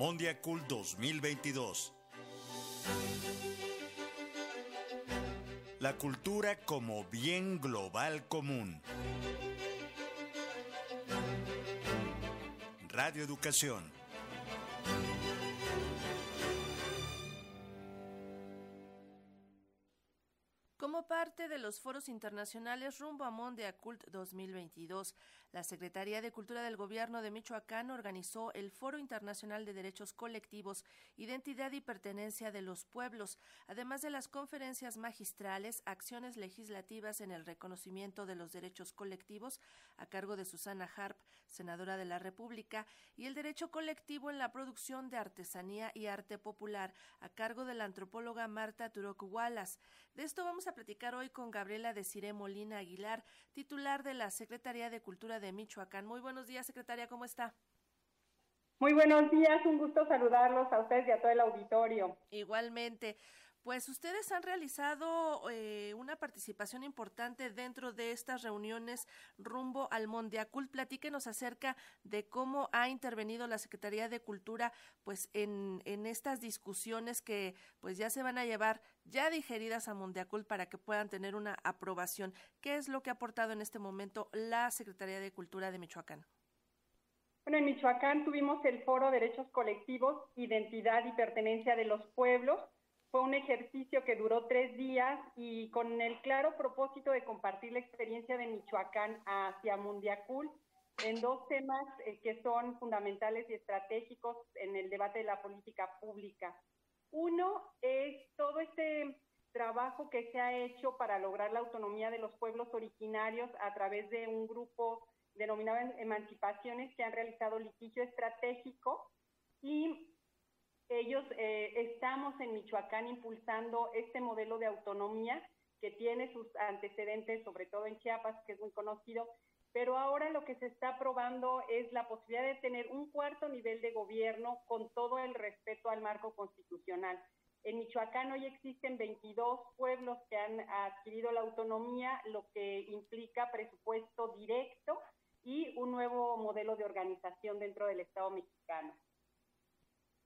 Mondiacult 2022. La cultura como bien global común. Radio Educación parte de los foros internacionales rumbo a Monde Cult 2022, la Secretaría de Cultura del Gobierno de Michoacán organizó el Foro Internacional de Derechos Colectivos, Identidad y Pertenencia de los Pueblos, además de las conferencias magistrales, acciones legislativas en el reconocimiento de los derechos colectivos, a cargo de Susana Harp, senadora de la República, y el derecho colectivo en la producción de artesanía y arte popular, a cargo de la antropóloga Marta Turok Wallace. De esto vamos a platicar hoy con Gabriela Desiré Molina Aguilar, titular de la Secretaría de Cultura de Michoacán. Muy buenos días, secretaria, ¿cómo está? Muy buenos días, un gusto saludarlos a ustedes y a todo el auditorio. Igualmente. Pues ustedes han realizado eh, una participación importante dentro de estas reuniones rumbo al Mondiacult. Platíquenos acerca de cómo ha intervenido la Secretaría de Cultura pues en, en estas discusiones que pues ya se van a llevar ya digeridas a Mondiacult para que puedan tener una aprobación. ¿Qué es lo que ha aportado en este momento la Secretaría de Cultura de Michoacán? Bueno, en Michoacán tuvimos el foro Derechos Colectivos, Identidad y Pertenencia de los Pueblos fue un ejercicio que duró tres días y con el claro propósito de compartir la experiencia de Michoacán hacia Mundiacul en dos temas eh, que son fundamentales y estratégicos en el debate de la política pública. Uno es todo este trabajo que se ha hecho para lograr la autonomía de los pueblos originarios a través de un grupo denominado Emancipaciones que han realizado litigio estratégico y ellos eh, estamos en Michoacán impulsando este modelo de autonomía que tiene sus antecedentes, sobre todo en Chiapas, que es muy conocido, pero ahora lo que se está probando es la posibilidad de tener un cuarto nivel de gobierno con todo el respeto al marco constitucional. En Michoacán hoy existen 22 pueblos que han adquirido la autonomía, lo que implica presupuesto directo y un nuevo modelo de organización dentro del Estado mexicano.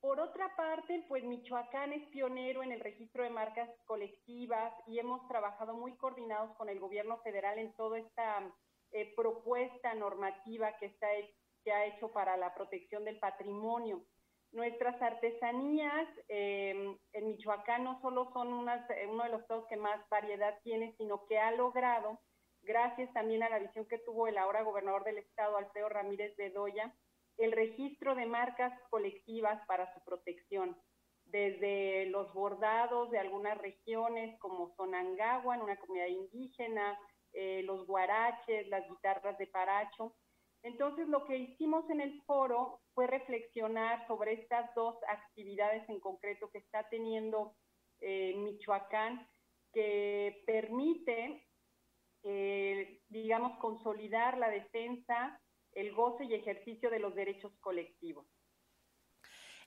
Por otra parte, pues Michoacán es pionero en el registro de marcas colectivas y hemos trabajado muy coordinados con el gobierno federal en toda esta eh, propuesta normativa que, está, que ha hecho para la protección del patrimonio. Nuestras artesanías em, en Michoacán no solo son unas, eh, uno de los estados que más variedad tiene, sino que ha logrado, gracias también a la visión que tuvo el ahora gobernador del estado, Alfredo Ramírez Bedoya, el registro de marcas colectivas para su protección, desde los bordados de algunas regiones como Sonangagua, en una comunidad indígena, eh, los guaraches, las guitarras de paracho. Entonces, lo que hicimos en el foro fue reflexionar sobre estas dos actividades en concreto que está teniendo eh, Michoacán, que permite, eh, digamos, consolidar la defensa el goce y ejercicio de los derechos colectivos.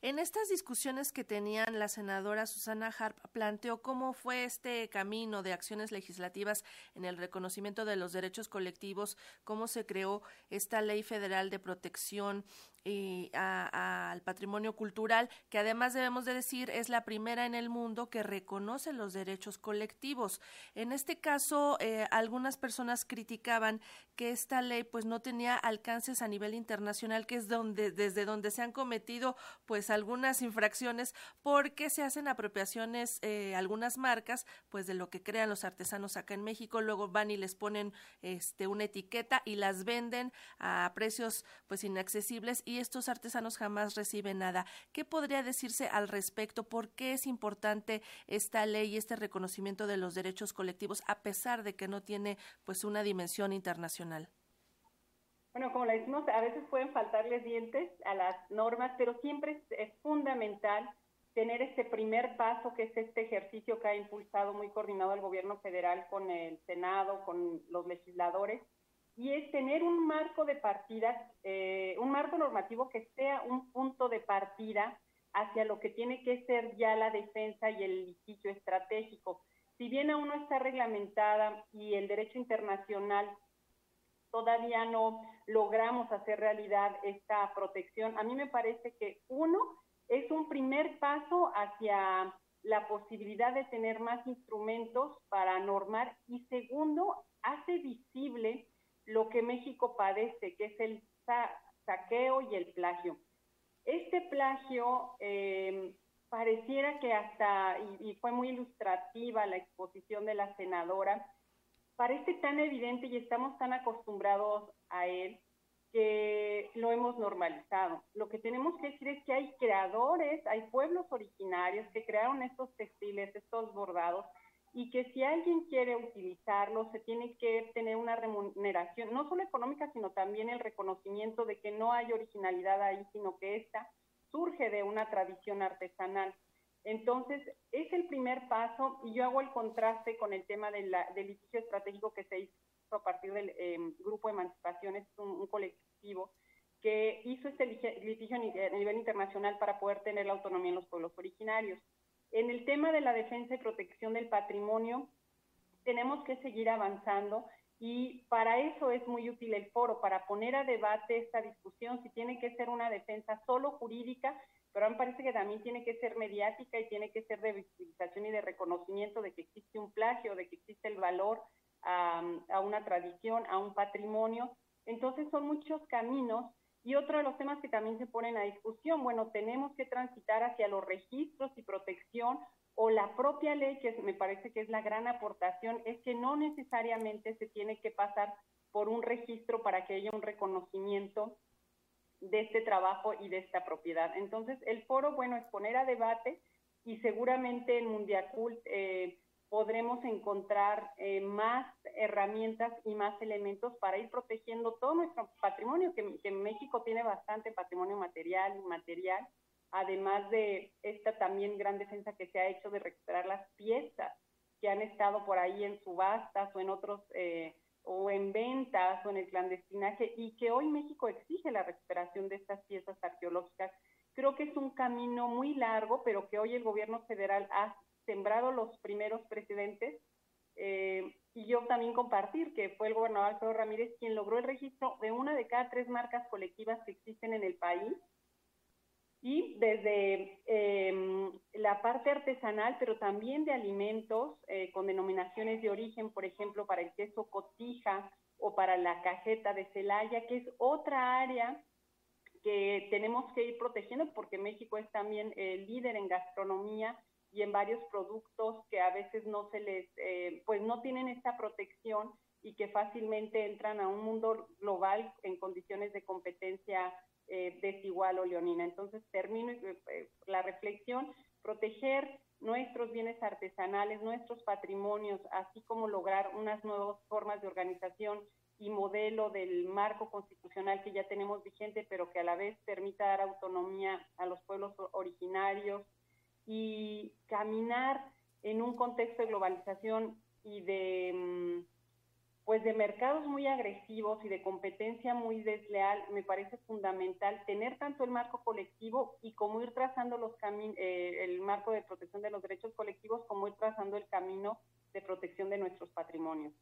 En estas discusiones que tenían la senadora Susana Harp planteó cómo fue este camino de acciones legislativas en el reconocimiento de los derechos colectivos, cómo se creó esta ley federal de protección y al patrimonio cultural, que además debemos de decir es la primera en el mundo que reconoce los derechos colectivos. En este caso, eh, algunas personas criticaban que esta ley pues no tenía alcances a nivel internacional, que es donde desde donde se han cometido pues algunas infracciones porque se hacen apropiaciones eh, algunas marcas pues de lo que crean los artesanos acá en México, luego van y les ponen este una etiqueta y las venden a precios pues inaccesibles y estos artesanos jamás reciben nada. ¿Qué podría decirse al respecto? ¿Por qué es importante esta ley y este reconocimiento de los derechos colectivos a pesar de que no tiene pues una dimensión internacional? Bueno, como le decimos, a veces pueden faltarles dientes a las normas, pero siempre es, fundamental tener este primer paso, que es este ejercicio que ha impulsado muy coordinado el gobierno federal con el Senado, con los legisladores, y es tener un marco de partida, eh, un marco normativo que sea un punto de partida hacia lo que tiene que ser ya la defensa y el litigio estratégico. Si bien aún no está reglamentada y el derecho internacional todavía no logramos hacer realidad esta protección, a mí me parece que uno es un primer paso hacia la posibilidad de tener más instrumentos para normar y segundo, hace visible lo que México padece, que es el saqueo y el plagio. Este plagio eh, pareciera que hasta, y, fue muy ilustrativa la exposición de la senadora, parece tan evidente y estamos tan acostumbrados a él que lo hemos normalizado. Lo que tenemos que decir es que hay creadores, hay pueblos originarios que crearon estos textiles, estos bordados, y que si alguien quiere utilizarlos, se tiene que tener una remuneración, no solo económica, sino también el reconocimiento de que no hay originalidad ahí, sino que esta surge de una tradición artesanal. Entonces, es el primer paso y yo hago el contraste con el tema del litigio estratégico que se hizo a partir del em, Grupo de Emancipaciones, un, un, colectivo que hizo este litigio a nivel internacional para poder tener la autonomía en los pueblos originarios. En el tema de la defensa y protección del patrimonio, tenemos que seguir avanzando y para eso es muy útil el foro, para poner a debate esta discusión, si tiene que ser una defensa solo jurídica, pero a mí me parece que también tiene que ser mediática y tiene que ser de visibilización y de reconocimiento de que existe un plagio, de que existe el valor a, a una tradición, a un patrimonio. Entonces son muchos caminos y otro de los temas que también se ponen a discusión, bueno, tenemos que transitar hacia los registros y protección o la propia ley, que me parece que es la gran aportación, es que no necesariamente se tiene que pasar por un registro para que haya un reconocimiento de este trabajo y de esta propiedad. Entonces, el foro, bueno, es poner a debate y seguramente en Mundiacult eh, podremos encontrar eh, más herramientas y más elementos para ir protegiendo todo nuestro patrimonio, que, que México tiene bastante patrimonio material, inmaterial, además de esta también gran defensa que se ha hecho de recuperar las piezas que han estado por ahí en subastas o en otros, eh, o en ventas o en el clandestinaje, y que hoy México exige la recuperación de estas piezas arqueológicas. Creo que es un camino muy largo, pero que hoy el gobierno federal ha sembrado los primeros precedentes. Eh, y yo también compartir que fue el gobernador Alfredo Ramírez quien logró el registro de una de cada tres marcas colectivas que existen en el país y desde em, la parte artesanal, pero también de alimentos eh, con denominaciones de origen, por ejemplo, para el queso cotija o para la cajeta de Celaya, que es otra área que tenemos que ir protegiendo porque México es también líder en gastronomía y en varios productos que a veces no se les, eh, pues no tienen esta protección y que fácilmente entran a un mundo global en condiciones de competencia eh, desigual o leonina. Entonces, termino eh, la reflexión, proteger nuestros bienes artesanales, nuestros patrimonios, así como lograr unas nuevas formas de organización y modelo del marco constitucional que ya tenemos vigente, pero que a la vez permita dar autonomía a los pueblos originarios y caminar en un contexto de globalización y de... Mm, pues de mercados muy agresivos y de competencia muy desleal, me parece fundamental tener tanto el marco colectivo y como ir trazando los eh, el marco de protección de los derechos colectivos, como ir trazando el camino de protección de nuestros patrimonios.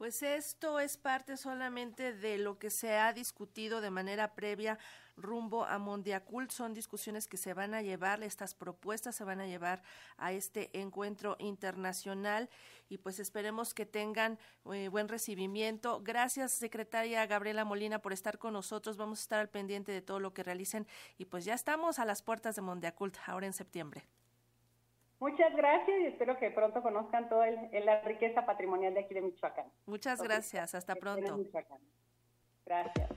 Pues esto es parte solamente de lo que se ha discutido de manera previa rumbo a Mondiacult. Son discusiones que se van a llevar, estas propuestas se van a llevar a este encuentro internacional y pues esperemos que tengan eh, buen recibimiento. Gracias, secretaria Gabriela Molina, por estar con nosotros. Vamos a estar al pendiente de todo lo que realicen y pues ya estamos a las puertas de Mondiacult ahora en septiembre. Muchas gracias y espero que pronto conozcan toda la riqueza patrimonial de aquí de Michoacán. Muchas gracias, hasta pronto. Gracias.